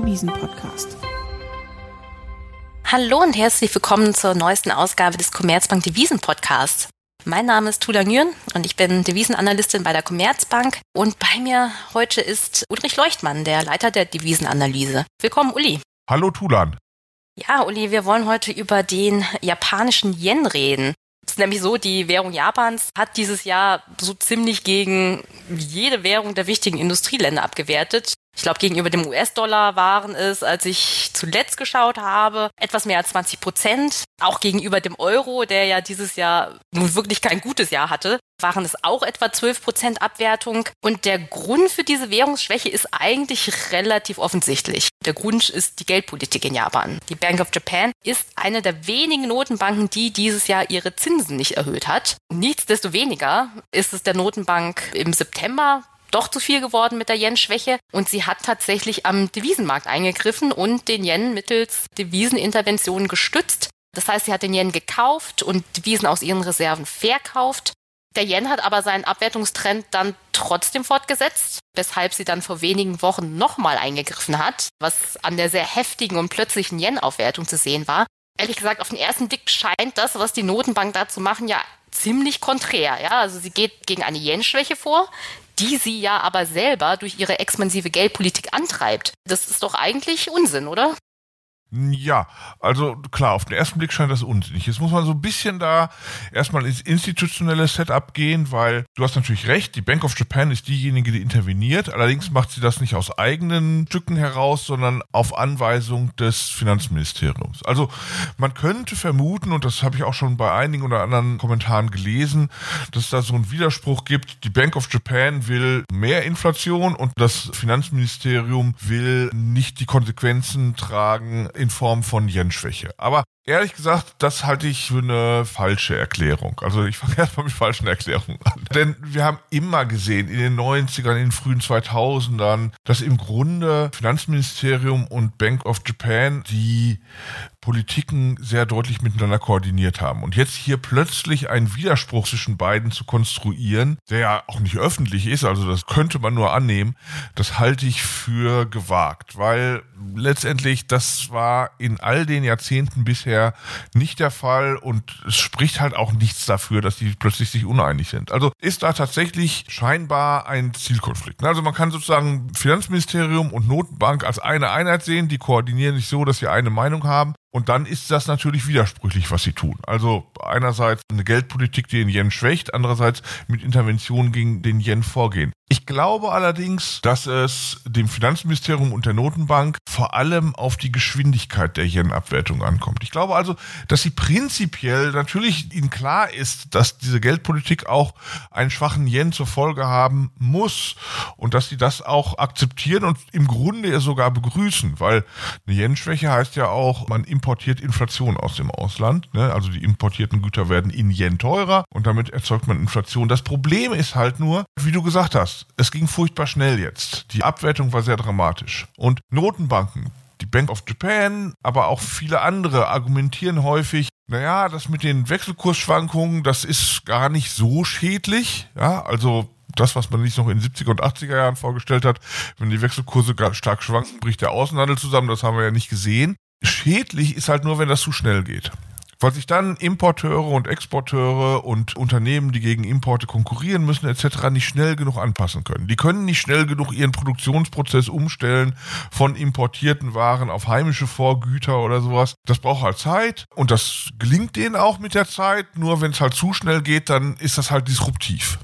Devisen-Podcast. Hallo und herzlich willkommen zur neuesten Ausgabe des Commerzbank Devisen Podcasts. Mein Name ist Tula Nguyen und ich bin Devisenanalystin bei der Commerzbank. Und bei mir heute ist Ulrich Leuchtmann, der Leiter der Devisenanalyse. Willkommen, Uli. Hallo, Tulan. Ja, Uli, wir wollen heute über den japanischen Yen reden. Es ist nämlich so, die Währung Japans hat dieses Jahr so ziemlich gegen jede Währung der wichtigen Industrieländer abgewertet. Ich glaube, gegenüber dem US-Dollar waren es, als ich zuletzt geschaut habe, etwas mehr als 20 Prozent. Auch gegenüber dem Euro, der ja dieses Jahr nun wirklich kein gutes Jahr hatte, waren es auch etwa 12 Prozent Abwertung. Und der Grund für diese Währungsschwäche ist eigentlich relativ offensichtlich. Der Grund ist die Geldpolitik in Japan. Die Bank of Japan ist eine der wenigen Notenbanken, die dieses Jahr ihre Zinsen nicht erhöht hat. Nichtsdestoweniger ist es der Notenbank im September doch zu viel geworden mit der Yen-Schwäche und sie hat tatsächlich am Devisenmarkt eingegriffen und den Yen mittels Deviseninterventionen gestützt. Das heißt, sie hat den Yen gekauft und Devisen aus ihren Reserven verkauft. Der Yen hat aber seinen Abwertungstrend dann trotzdem fortgesetzt, weshalb sie dann vor wenigen Wochen nochmal eingegriffen hat, was an der sehr heftigen und plötzlichen Yen-Aufwertung zu sehen war. Ehrlich gesagt, auf den ersten Blick scheint das, was die Notenbank dazu machen, ja ziemlich konträr. Ja, also sie geht gegen eine Yen-Schwäche vor, die sie ja aber selber durch ihre expansive Geldpolitik antreibt. Das ist doch eigentlich Unsinn, oder? Ja, also klar, auf den ersten Blick scheint das unsinnig. Jetzt muss man so ein bisschen da erstmal ins institutionelle Setup gehen, weil du hast natürlich recht, die Bank of Japan ist diejenige, die interveniert. Allerdings macht sie das nicht aus eigenen Stücken heraus, sondern auf Anweisung des Finanzministeriums. Also man könnte vermuten, und das habe ich auch schon bei einigen oder anderen Kommentaren gelesen, dass da so einen Widerspruch gibt. Die Bank of Japan will mehr Inflation und das Finanzministerium will nicht die Konsequenzen tragen in Form von Yen-Schwäche. Aber Ehrlich gesagt, das halte ich für eine falsche Erklärung. Also ich fange erstmal mit falschen Erklärungen an. Denn wir haben immer gesehen, in den 90ern, in den frühen 2000ern, dass im Grunde Finanzministerium und Bank of Japan die Politiken sehr deutlich miteinander koordiniert haben. Und jetzt hier plötzlich einen Widerspruch zwischen beiden zu konstruieren, der ja auch nicht öffentlich ist, also das könnte man nur annehmen, das halte ich für gewagt, weil letztendlich das war in all den Jahrzehnten bisher nicht der Fall und es spricht halt auch nichts dafür, dass die plötzlich sich uneinig sind. Also ist da tatsächlich scheinbar ein Zielkonflikt. Also man kann sozusagen Finanzministerium und Notenbank als eine Einheit sehen, die koordinieren sich so, dass sie eine Meinung haben. Und dann ist das natürlich widersprüchlich, was sie tun. Also einerseits eine Geldpolitik, die den Yen schwächt, andererseits mit Interventionen gegen den Yen vorgehen. Ich glaube allerdings, dass es dem Finanzministerium und der Notenbank vor allem auf die Geschwindigkeit der Yen-Abwertung ankommt. Ich glaube also, dass sie prinzipiell natürlich ihnen klar ist, dass diese Geldpolitik auch einen schwachen Yen zur Folge haben muss und dass sie das auch akzeptieren und im Grunde sogar begrüßen, weil eine Yen-Schwäche heißt ja auch, man importiert Inflation aus dem Ausland. Ne? Also die importierten Güter werden in Yen teurer und damit erzeugt man Inflation. Das Problem ist halt nur, wie du gesagt hast, es ging furchtbar schnell jetzt. Die Abwertung war sehr dramatisch. Und Notenbanken, die Bank of Japan, aber auch viele andere argumentieren häufig, naja, das mit den Wechselkursschwankungen, das ist gar nicht so schädlich. Ja, also das, was man sich noch in den 70er und 80er Jahren vorgestellt hat, wenn die Wechselkurse stark schwanken, bricht der Außenhandel zusammen, das haben wir ja nicht gesehen. Schädlich ist halt nur, wenn das zu schnell geht. Weil sich dann Importeure und Exporteure und Unternehmen, die gegen Importe konkurrieren müssen etc. nicht schnell genug anpassen können. Die können nicht schnell genug ihren Produktionsprozess umstellen von importierten Waren auf heimische Vorgüter oder sowas. Das braucht halt Zeit und das gelingt denen auch mit der Zeit. Nur wenn es halt zu schnell geht, dann ist das halt disruptiv.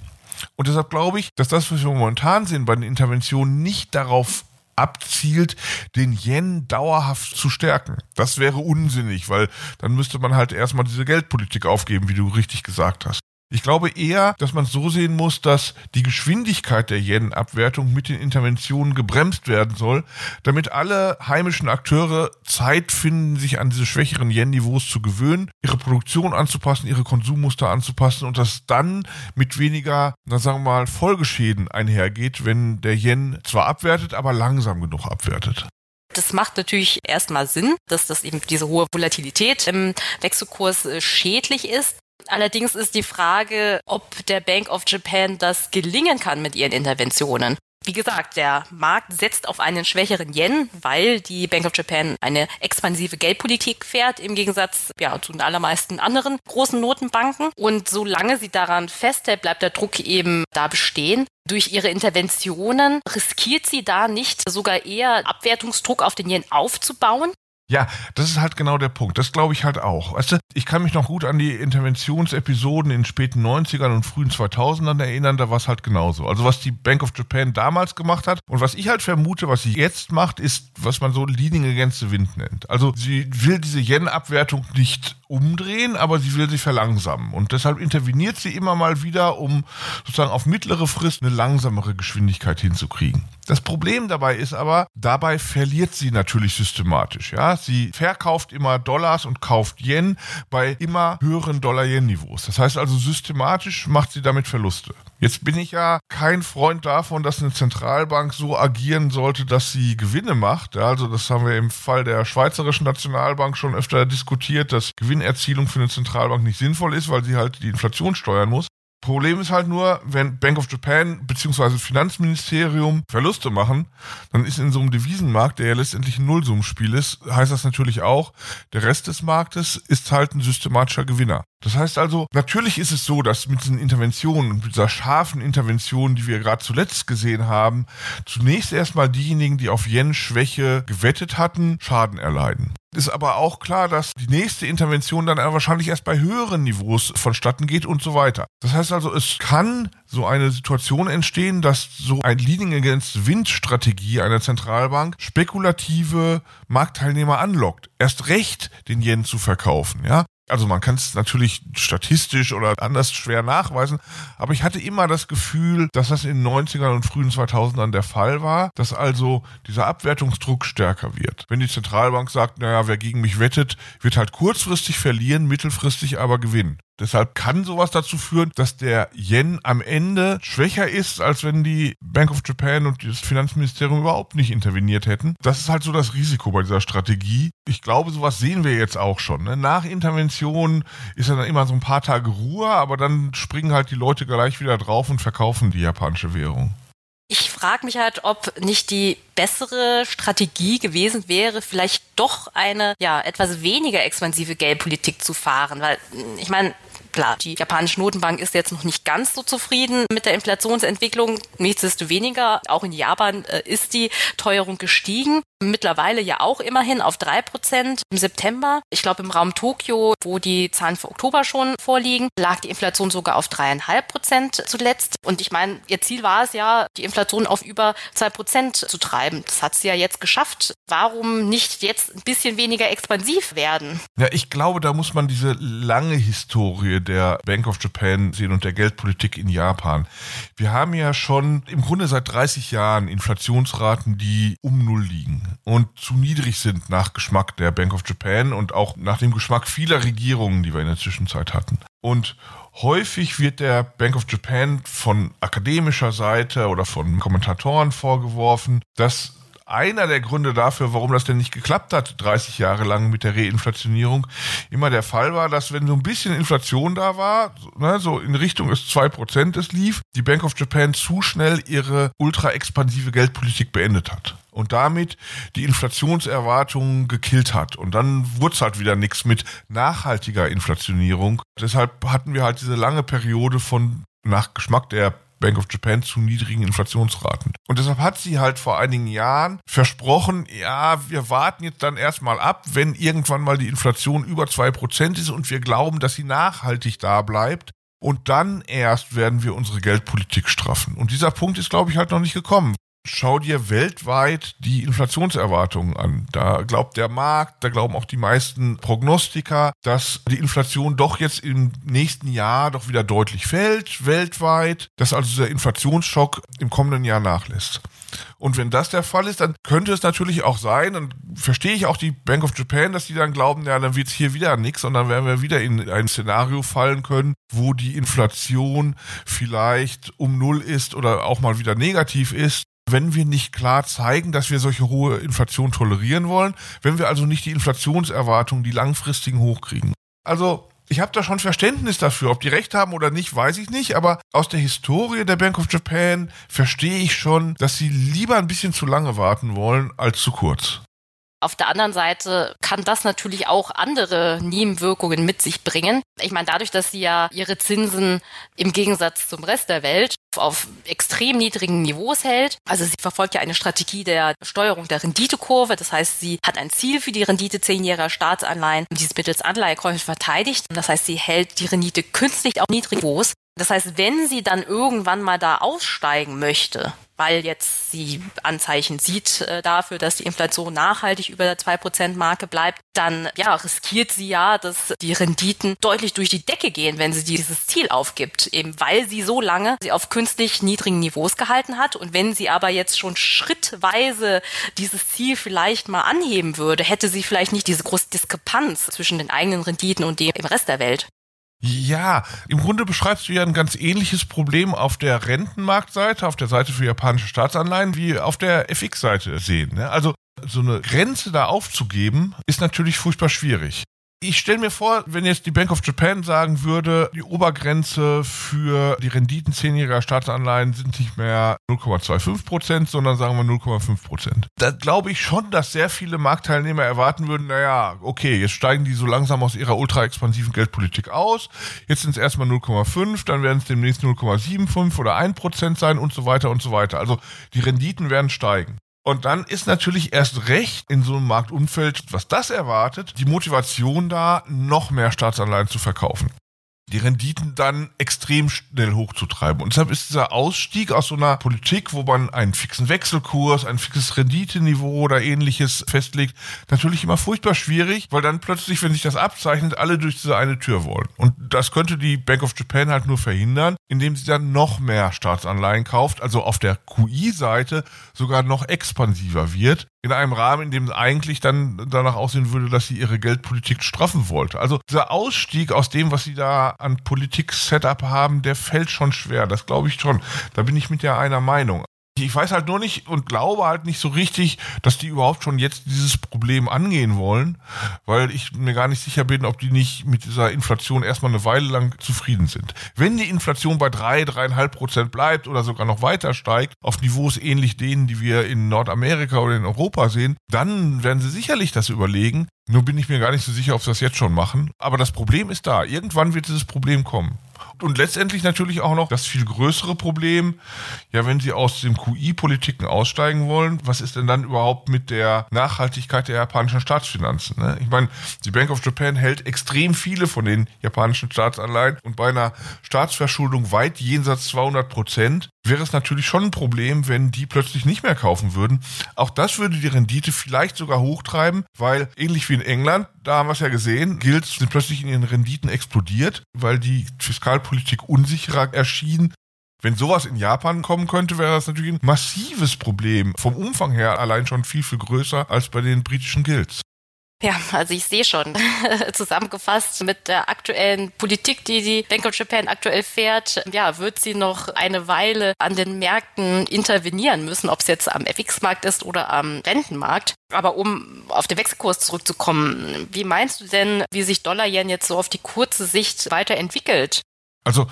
Und deshalb glaube ich, dass das, was wir momentan sehen bei den Interventionen, nicht darauf abzielt, den Yen dauerhaft zu stärken. Das wäre unsinnig, weil dann müsste man halt erstmal diese Geldpolitik aufgeben, wie du richtig gesagt hast. Ich glaube eher, dass man es so sehen muss, dass die Geschwindigkeit der Yen-Abwertung mit den Interventionen gebremst werden soll, damit alle heimischen Akteure Zeit finden, sich an diese schwächeren Yen-Niveaus zu gewöhnen, ihre Produktion anzupassen, ihre Konsummuster anzupassen und dass dann mit weniger, na sagen wir mal, Folgeschäden einhergeht, wenn der Yen zwar abwertet, aber langsam genug abwertet. Das macht natürlich erstmal Sinn, dass das eben diese hohe Volatilität im Wechselkurs äh, schädlich ist. Allerdings ist die Frage, ob der Bank of Japan das gelingen kann mit ihren Interventionen. Wie gesagt, der Markt setzt auf einen schwächeren Yen, weil die Bank of Japan eine expansive Geldpolitik fährt, im Gegensatz ja, zu den allermeisten anderen großen Notenbanken. Und solange sie daran festhält, bleibt der Druck eben da bestehen. Durch ihre Interventionen riskiert sie da nicht sogar eher Abwertungsdruck auf den Yen aufzubauen, ja, das ist halt genau der Punkt. Das glaube ich halt auch. Weißt du, ich kann mich noch gut an die Interventionsepisoden in den späten 90ern und frühen 2000ern erinnern, da war es halt genauso. Also was die Bank of Japan damals gemacht hat und was ich halt vermute, was sie jetzt macht, ist, was man so Leading Against the Wind nennt. Also sie will diese Yen-Abwertung nicht umdrehen, aber sie will sie verlangsamen. Und deshalb interveniert sie immer mal wieder, um sozusagen auf mittlere Frist eine langsamere Geschwindigkeit hinzukriegen. Das Problem dabei ist aber, dabei verliert sie natürlich systematisch. Ja, sie verkauft immer Dollars und kauft Yen bei immer höheren Dollar-Yen-Niveaus. Das heißt also systematisch macht sie damit Verluste. Jetzt bin ich ja kein Freund davon, dass eine Zentralbank so agieren sollte, dass sie Gewinne macht. Also das haben wir im Fall der Schweizerischen Nationalbank schon öfter diskutiert, dass Gewinnerzielung für eine Zentralbank nicht sinnvoll ist, weil sie halt die Inflation steuern muss. Problem ist halt nur, wenn Bank of Japan bzw. Finanzministerium Verluste machen, dann ist in so einem Devisenmarkt, der ja letztendlich ein Nullsummenspiel ist, heißt das natürlich auch, der Rest des Marktes ist halt ein systematischer Gewinner. Das heißt also, natürlich ist es so, dass mit diesen Interventionen mit dieser scharfen Intervention, die wir gerade zuletzt gesehen haben, zunächst erstmal diejenigen, die auf Yen-Schwäche gewettet hatten, Schaden erleiden ist aber auch klar, dass die nächste Intervention dann wahrscheinlich erst bei höheren Niveaus vonstatten geht und so weiter. Das heißt also, es kann so eine Situation entstehen, dass so ein Leading Against Wind Strategie einer Zentralbank spekulative Marktteilnehmer anlockt, erst recht den Yen zu verkaufen, ja. Also man kann es natürlich statistisch oder anders schwer nachweisen, aber ich hatte immer das Gefühl, dass das in den 90ern und frühen 2000ern der Fall war, dass also dieser Abwertungsdruck stärker wird. Wenn die Zentralbank sagt, naja, wer gegen mich wettet, wird halt kurzfristig verlieren, mittelfristig aber gewinnen. Deshalb kann sowas dazu führen, dass der Yen am Ende schwächer ist, als wenn die Bank of Japan und das Finanzministerium überhaupt nicht interveniert hätten. Das ist halt so das Risiko bei dieser Strategie. Ich glaube, sowas sehen wir jetzt auch schon. Ne? Nach Intervention ist dann immer so ein paar Tage Ruhe, aber dann springen halt die Leute gleich wieder drauf und verkaufen die japanische Währung. Ich frage mich halt, ob nicht die bessere Strategie gewesen wäre, vielleicht doch eine ja etwas weniger expansive Geldpolitik zu fahren, weil ich meine, Klar, die japanische Notenbank ist jetzt noch nicht ganz so zufrieden mit der Inflationsentwicklung. Nichtsdestoweniger, auch in Japan äh, ist die Teuerung gestiegen. Mittlerweile ja auch immerhin auf drei Prozent im September. Ich glaube, im Raum Tokio, wo die Zahlen für Oktober schon vorliegen, lag die Inflation sogar auf dreieinhalb Prozent zuletzt. Und ich meine, ihr Ziel war es ja, die Inflation auf über zwei Prozent zu treiben. Das hat sie ja jetzt geschafft. Warum nicht jetzt ein bisschen weniger expansiv werden? Ja, ich glaube, da muss man diese lange Historie der Bank of Japan sehen und der Geldpolitik in Japan. Wir haben ja schon im Grunde seit 30 Jahren Inflationsraten, die um Null liegen und zu niedrig sind nach Geschmack der Bank of Japan und auch nach dem Geschmack vieler Regierungen, die wir in der Zwischenzeit hatten. Und häufig wird der Bank of Japan von akademischer Seite oder von Kommentatoren vorgeworfen, dass einer der Gründe dafür, warum das denn nicht geklappt hat, 30 Jahre lang mit der Reinflationierung, immer der Fall war, dass wenn so ein bisschen Inflation da war, ne, so in Richtung des 2% es lief, die Bank of Japan zu schnell ihre ultra expansive Geldpolitik beendet hat und damit die Inflationserwartungen gekillt hat. Und dann wurde es halt wieder nichts mit nachhaltiger Inflationierung. Deshalb hatten wir halt diese lange Periode von nach Geschmack der Bank of Japan zu niedrigen Inflationsraten. Und deshalb hat sie halt vor einigen Jahren versprochen, ja, wir warten jetzt dann erstmal ab, wenn irgendwann mal die Inflation über zwei Prozent ist und wir glauben, dass sie nachhaltig da bleibt. Und dann erst werden wir unsere Geldpolitik straffen. Und dieser Punkt ist, glaube ich, halt noch nicht gekommen schau dir weltweit die Inflationserwartungen an. Da glaubt der Markt, da glauben auch die meisten Prognostiker, dass die Inflation doch jetzt im nächsten Jahr doch wieder deutlich fällt, weltweit, dass also dieser Inflationsschock im kommenden Jahr nachlässt. Und wenn das der Fall ist, dann könnte es natürlich auch sein, und verstehe ich auch die Bank of Japan, dass die dann glauben, ja, dann wird es hier wieder nichts und dann werden wir wieder in ein Szenario fallen können, wo die Inflation vielleicht um Null ist oder auch mal wieder negativ ist wenn wir nicht klar zeigen, dass wir solche hohe Inflation tolerieren wollen, wenn wir also nicht die Inflationserwartungen, die langfristigen hochkriegen. Also Ich habe da schon Verständnis dafür. Ob die recht haben oder nicht, weiß ich nicht. Aber aus der Historie der Bank of Japan verstehe ich schon, dass sie lieber ein bisschen zu lange warten wollen als zu kurz. Auf der anderen Seite kann das natürlich auch andere Nebenwirkungen mit sich bringen. Ich meine, dadurch, dass sie ja ihre Zinsen im Gegensatz zum Rest der Welt auf extrem niedrigen Niveaus hält. Also sie verfolgt ja eine Strategie der Steuerung der Renditekurve. Das heißt, sie hat ein Ziel für die Rendite zehnjähriger Staatsanleihen, die es mittels Anleihekäufen verteidigt. Das heißt, sie hält die Rendite künstlich auf niedrigen Niveaus. Das heißt, wenn sie dann irgendwann mal da aussteigen möchte, weil jetzt sie Anzeichen sieht äh, dafür, dass die Inflation nachhaltig über der 2%-Marke bleibt, dann ja, riskiert sie ja, dass die Renditen deutlich durch die Decke gehen, wenn sie dieses Ziel aufgibt, eben weil sie so lange sie auf künstlich niedrigen Niveaus gehalten hat. Und wenn sie aber jetzt schon schrittweise dieses Ziel vielleicht mal anheben würde, hätte sie vielleicht nicht diese große Diskrepanz zwischen den eigenen Renditen und dem im Rest der Welt. Ja, im Grunde beschreibst du ja ein ganz ähnliches Problem auf der Rentenmarktseite, auf der Seite für japanische Staatsanleihen, wie auf der FX-Seite sehen. Ne? Also so eine Grenze da aufzugeben, ist natürlich furchtbar schwierig. Ich stelle mir vor, wenn jetzt die Bank of Japan sagen würde, die Obergrenze für die Renditen zehnjähriger Staatsanleihen sind nicht mehr 0,25 Prozent, sondern sagen wir 0,5 Prozent. Da glaube ich schon, dass sehr viele Marktteilnehmer erwarten würden, naja, okay, jetzt steigen die so langsam aus ihrer ultra expansiven Geldpolitik aus. Jetzt sind es erstmal 0,5, dann werden es demnächst 0,75 oder 1 Prozent sein und so weiter und so weiter. Also die Renditen werden steigen. Und dann ist natürlich erst recht in so einem Marktumfeld, was das erwartet, die Motivation da, noch mehr Staatsanleihen zu verkaufen die Renditen dann extrem schnell hochzutreiben. Und deshalb ist dieser Ausstieg aus so einer Politik, wo man einen fixen Wechselkurs, ein fixes Renditeniveau oder ähnliches festlegt, natürlich immer furchtbar schwierig, weil dann plötzlich, wenn sich das abzeichnet, alle durch diese eine Tür wollen. Und das könnte die Bank of Japan halt nur verhindern, indem sie dann noch mehr Staatsanleihen kauft, also auf der QI-Seite sogar noch expansiver wird in einem Rahmen, in dem eigentlich dann danach aussehen würde, dass sie ihre Geldpolitik straffen wollte. Also dieser Ausstieg aus dem, was sie da an Politik-Setup haben, der fällt schon schwer. Das glaube ich schon. Da bin ich mit der einer Meinung. Ich weiß halt nur nicht und glaube halt nicht so richtig, dass die überhaupt schon jetzt dieses Problem angehen wollen, weil ich mir gar nicht sicher bin, ob die nicht mit dieser Inflation erstmal eine Weile lang zufrieden sind. Wenn die Inflation bei drei, dreieinhalb Prozent bleibt oder sogar noch weiter steigt, auf Niveaus ähnlich denen, die wir in Nordamerika oder in Europa sehen, dann werden sie sicherlich das überlegen. Nur bin ich mir gar nicht so sicher, ob sie das jetzt schon machen. Aber das Problem ist da. Irgendwann wird dieses Problem kommen. Und letztendlich natürlich auch noch das viel größere Problem, ja, wenn Sie aus dem QI-Politiken aussteigen wollen, was ist denn dann überhaupt mit der Nachhaltigkeit der japanischen Staatsfinanzen? Ne? Ich meine, die Bank of Japan hält extrem viele von den japanischen Staatsanleihen und bei einer Staatsverschuldung weit jenseits 200 Prozent wäre es natürlich schon ein Problem, wenn die plötzlich nicht mehr kaufen würden. Auch das würde die Rendite vielleicht sogar hochtreiben, weil ähnlich wie in England, da haben wir es ja gesehen, Guilds sind plötzlich in ihren Renditen explodiert, weil die Fiskalpolitik unsicherer erschien. Wenn sowas in Japan kommen könnte, wäre das natürlich ein massives Problem. Vom Umfang her allein schon viel, viel größer als bei den britischen Guilds. Ja, also ich sehe schon, zusammengefasst mit der aktuellen Politik, die die Bank of Japan aktuell fährt, ja, wird sie noch eine Weile an den Märkten intervenieren müssen, ob es jetzt am FX-Markt ist oder am Rentenmarkt. Aber um auf den Wechselkurs zurückzukommen, wie meinst du denn, wie sich Dollar-Yen jetzt so auf die kurze Sicht weiterentwickelt? Also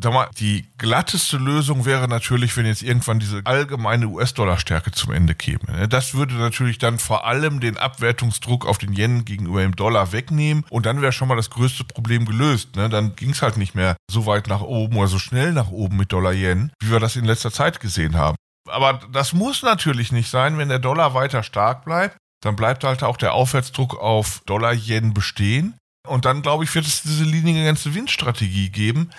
sag mal, die glatteste Lösung wäre natürlich, wenn jetzt irgendwann diese allgemeine US-Dollar-Stärke zum Ende käme. Ne? Das würde natürlich dann vor allem den Abwertungsdruck auf den Yen gegenüber dem Dollar wegnehmen und dann wäre schon mal das größte Problem gelöst. Ne? Dann ging es halt nicht mehr so weit nach oben oder so schnell nach oben mit Dollar-Yen, wie wir das in letzter Zeit gesehen haben. Aber das muss natürlich nicht sein, wenn der Dollar weiter stark bleibt. Dann bleibt halt auch der Aufwärtsdruck auf Dollar-Yen bestehen. Und dann, glaube ich, wird es diese linienganze Windstrategie geben.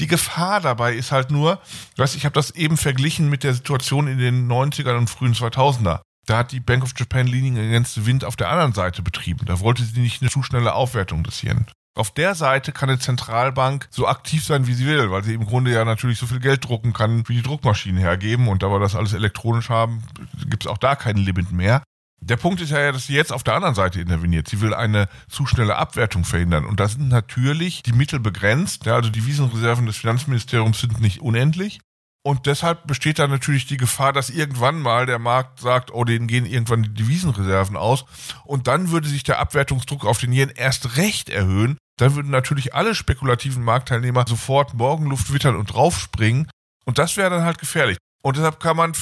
Die Gefahr dabei ist halt nur, weißt, ich habe das eben verglichen mit der Situation in den 90ern und frühen 2000er. Da hat die Bank of Japan Leaning Against Wind auf der anderen Seite betrieben. Da wollte sie nicht eine zu schnelle Aufwertung des Yen. Auf der Seite kann eine Zentralbank so aktiv sein, wie sie will, weil sie im Grunde ja natürlich so viel Geld drucken kann, wie die Druckmaschinen hergeben. Und da wir das alles elektronisch haben, gibt es auch da kein Limit mehr. Der Punkt ist ja, dass sie jetzt auf der anderen Seite interveniert. Sie will eine zu schnelle Abwertung verhindern. Und da sind natürlich die Mittel begrenzt. Ja, also die Wiesenreserven des Finanzministeriums sind nicht unendlich. Und deshalb besteht da natürlich die Gefahr, dass irgendwann mal der Markt sagt, oh, denen gehen irgendwann die Devisenreserven aus. Und dann würde sich der Abwertungsdruck auf den Yen erst recht erhöhen, dann würden natürlich alle spekulativen Marktteilnehmer sofort Morgenluft wittern und draufspringen. Und das wäre dann halt gefährlich. Und deshalb kann man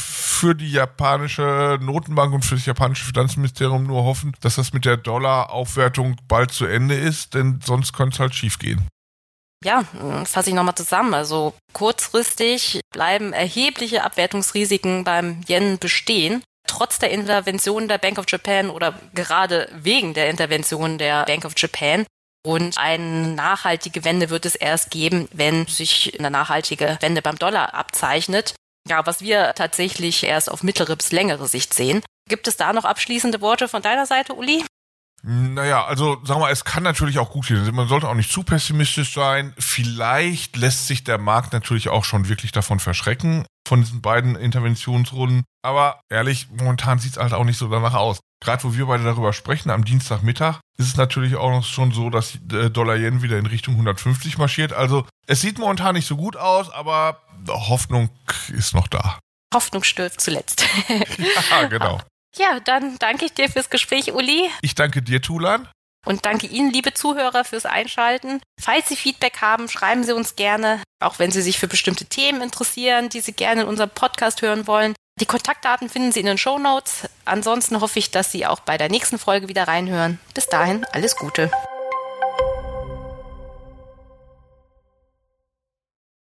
für die japanische Notenbank und für das japanische Finanzministerium nur hoffen, dass das mit der Dollaraufwertung bald zu Ende ist, denn sonst könnte es halt schiefgehen. Ja, fasse ich nochmal zusammen. Also kurzfristig bleiben erhebliche Abwertungsrisiken beim Yen bestehen. Trotz der Intervention der Bank of Japan oder gerade wegen der Intervention der Bank of Japan und eine nachhaltige Wende wird es erst geben, wenn sich eine nachhaltige Wende beim Dollar abzeichnet. Ja, was wir tatsächlich erst auf mittlere bis längere Sicht sehen. Gibt es da noch abschließende Worte von deiner Seite, Uli? Naja, also sagen wir mal, es kann natürlich auch gut gehen. Man sollte auch nicht zu pessimistisch sein. Vielleicht lässt sich der Markt natürlich auch schon wirklich davon verschrecken, von diesen beiden Interventionsrunden. Aber ehrlich, momentan sieht es halt auch nicht so danach aus. Gerade wo wir beide darüber sprechen, am Dienstagmittag, ist es natürlich auch noch schon so, dass Dollar-Yen wieder in Richtung 150 marschiert. Also es sieht momentan nicht so gut aus, aber Hoffnung ist noch da. Hoffnung stirbt zuletzt. ja, genau. Ja, dann danke ich dir fürs Gespräch, Uli. Ich danke dir, Tulan. Und danke Ihnen, liebe Zuhörer, fürs Einschalten. Falls Sie Feedback haben, schreiben Sie uns gerne, auch wenn Sie sich für bestimmte Themen interessieren, die Sie gerne in unserem Podcast hören wollen. Die Kontaktdaten finden Sie in den Show Notes. Ansonsten hoffe ich, dass Sie auch bei der nächsten Folge wieder reinhören. Bis dahin, alles Gute.